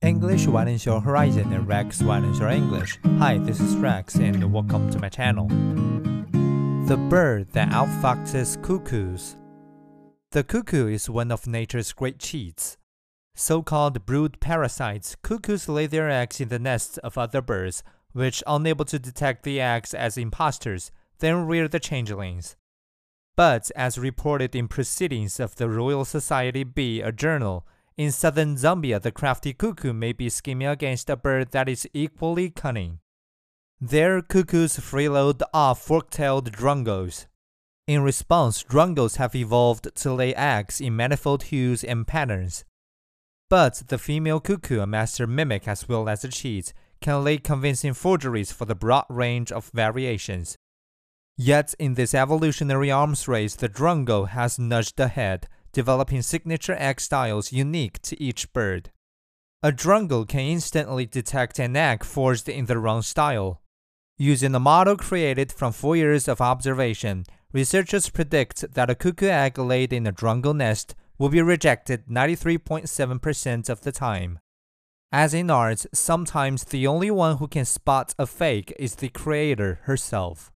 English widens your horizon and Rex widens your English. Hi, this is Rex and welcome to my channel. The bird that outfoxes cuckoos. The cuckoo is one of nature's great cheats. So-called brood parasites, cuckoos lay their eggs in the nests of other birds, which, unable to detect the eggs as impostors, then rear the changelings. But as reported in Proceedings of the Royal Society B, a journal, in southern Zambia, the crafty cuckoo may be scheming against a bird that is equally cunning. There, cuckoos freeload off fork-tailed drongos. In response, drongos have evolved to lay eggs in manifold hues and patterns. But the female cuckoo, a master mimic as well as a cheat, can lay convincing forgeries for the broad range of variations. Yet, in this evolutionary arms race, the drongo has nudged ahead, developing signature egg styles unique to each bird. A drongo can instantly detect an egg forged in the wrong style. Using a model created from four years of observation, researchers predict that a cuckoo egg laid in a drongo nest will be rejected 93.7% of the time. As in art, sometimes the only one who can spot a fake is the creator herself.